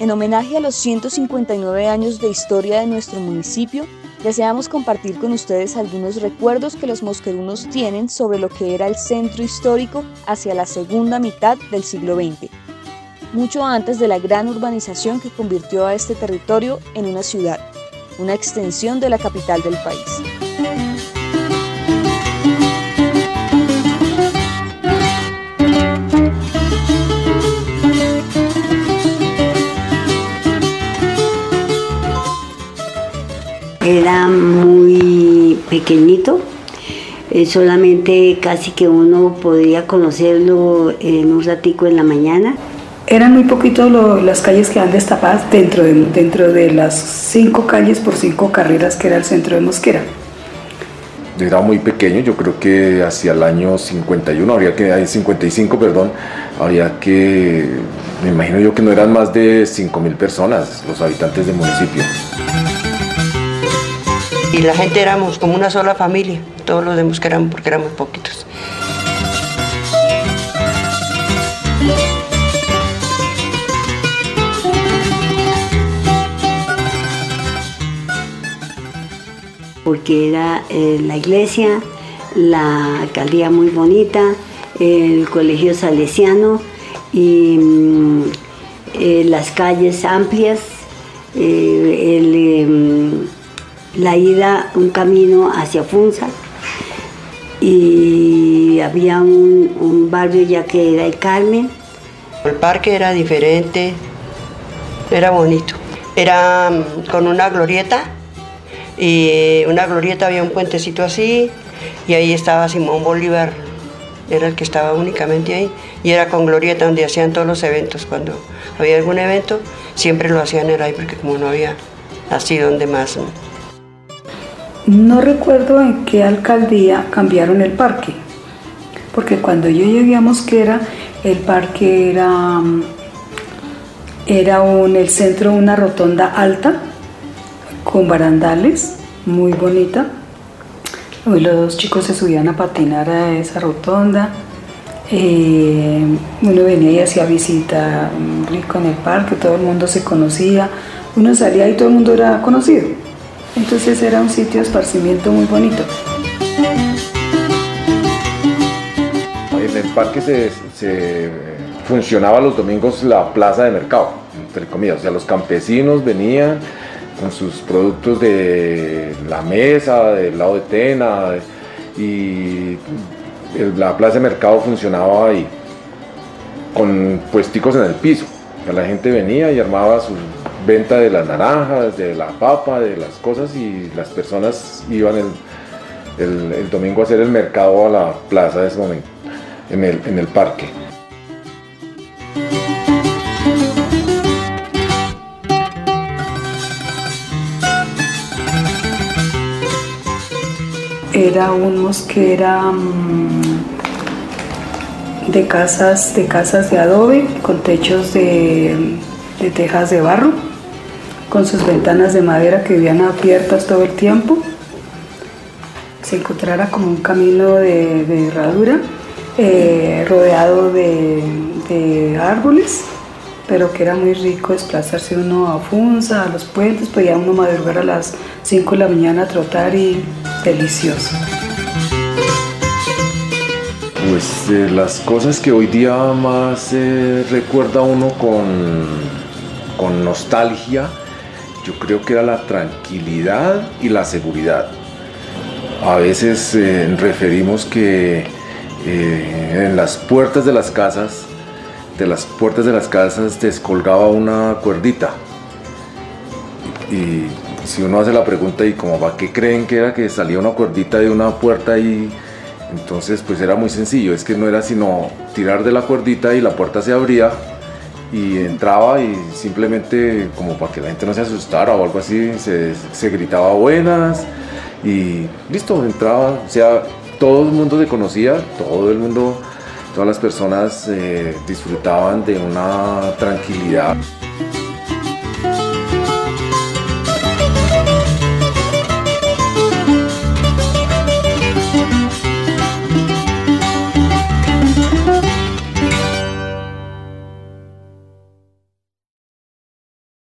En homenaje a los 159 años de historia de nuestro municipio, deseamos compartir con ustedes algunos recuerdos que los mosquerunos tienen sobre lo que era el centro histórico hacia la segunda mitad del siglo XX, mucho antes de la gran urbanización que convirtió a este territorio en una ciudad, una extensión de la capital del país. Era muy pequeñito, eh, solamente casi que uno podía conocerlo en un ratico en la mañana. Eran muy poquitos las calles que han destapadas dentro de, dentro de las cinco calles por cinco carreras que era el centro de Mosquera. Era muy pequeño, yo creo que hacia el año 51, habría que, 55, perdón, había que, me imagino yo que no eran más de 5 mil personas los habitantes del municipio y la gente éramos como una sola familia, todos los que éramos porque éramos poquitos. Porque era eh, la iglesia, la alcaldía muy bonita, el colegio salesiano y mm, eh, las calles amplias, eh, el em, la ida, un camino hacia Funza y había un, barrio ya que era el Carmen. El parque era diferente, era bonito. Era mm, con una glorieta y una glorieta había un puentecito así y ahí estaba Simón Bolívar, era el que estaba únicamente ahí y era con glorieta donde hacían todos los eventos. Cuando había algún evento siempre lo hacían ahí porque como no había así donde más no recuerdo en qué alcaldía cambiaron el parque, porque cuando yo llegué a Mosquera, el parque era, era un, el centro una rotonda alta, con barandales, muy bonita. Los dos chicos se subían a patinar a esa rotonda. Eh, uno venía y hacía visita rico en el parque, todo el mundo se conocía. Uno salía y todo el mundo era conocido. Entonces era un sitio de esparcimiento muy bonito. En el parque se, funcionaba los domingos la plaza de mercado, entre comillas. O sea, los campesinos venían con sus productos de la mesa, del lado de Tena, y la plaza de mercado funcionaba ahí, con puesticos en el piso. La gente venía y armaba sus venta de las naranjas, de la papa, de las cosas y las personas iban el, domingo a hacer el mercado a la plaza de ese momento, en el, parque. Era un mosquera de casas, de casas de adobe con techos de, de tejas de barro con sus ventanas de madera que vivían abiertas todo el tiempo. Se encontrara como un camino de, herradura eh, rodeado de, árboles, pero que era muy rico desplazarse uno a Funza, a los puentes, podía uno madrugar a las 5 de la mañana a trotar y delicioso. Pues eh, las cosas que hoy día más eh, recuerda uno con, con nostalgia, yo creo que era la tranquilidad y la seguridad. A veces eh, referimos que eh, en las puertas de las casas, de las puertas de las casas descolgaba una cuerdita. Y si uno hace la pregunta y como va, ¿qué creen que era que salía una cuerdita de una puerta y entonces pues era muy sencillo, es que no era sino tirar de la cuerdita y la puerta se abría y entraba y simplemente como para que la gente no se asustara o algo así, se, gritaba buenas y listo, entraba, o sea, todo el mundo se conocía, todo el mundo, todas las personas eh, disfrutaban de una tranquilidad.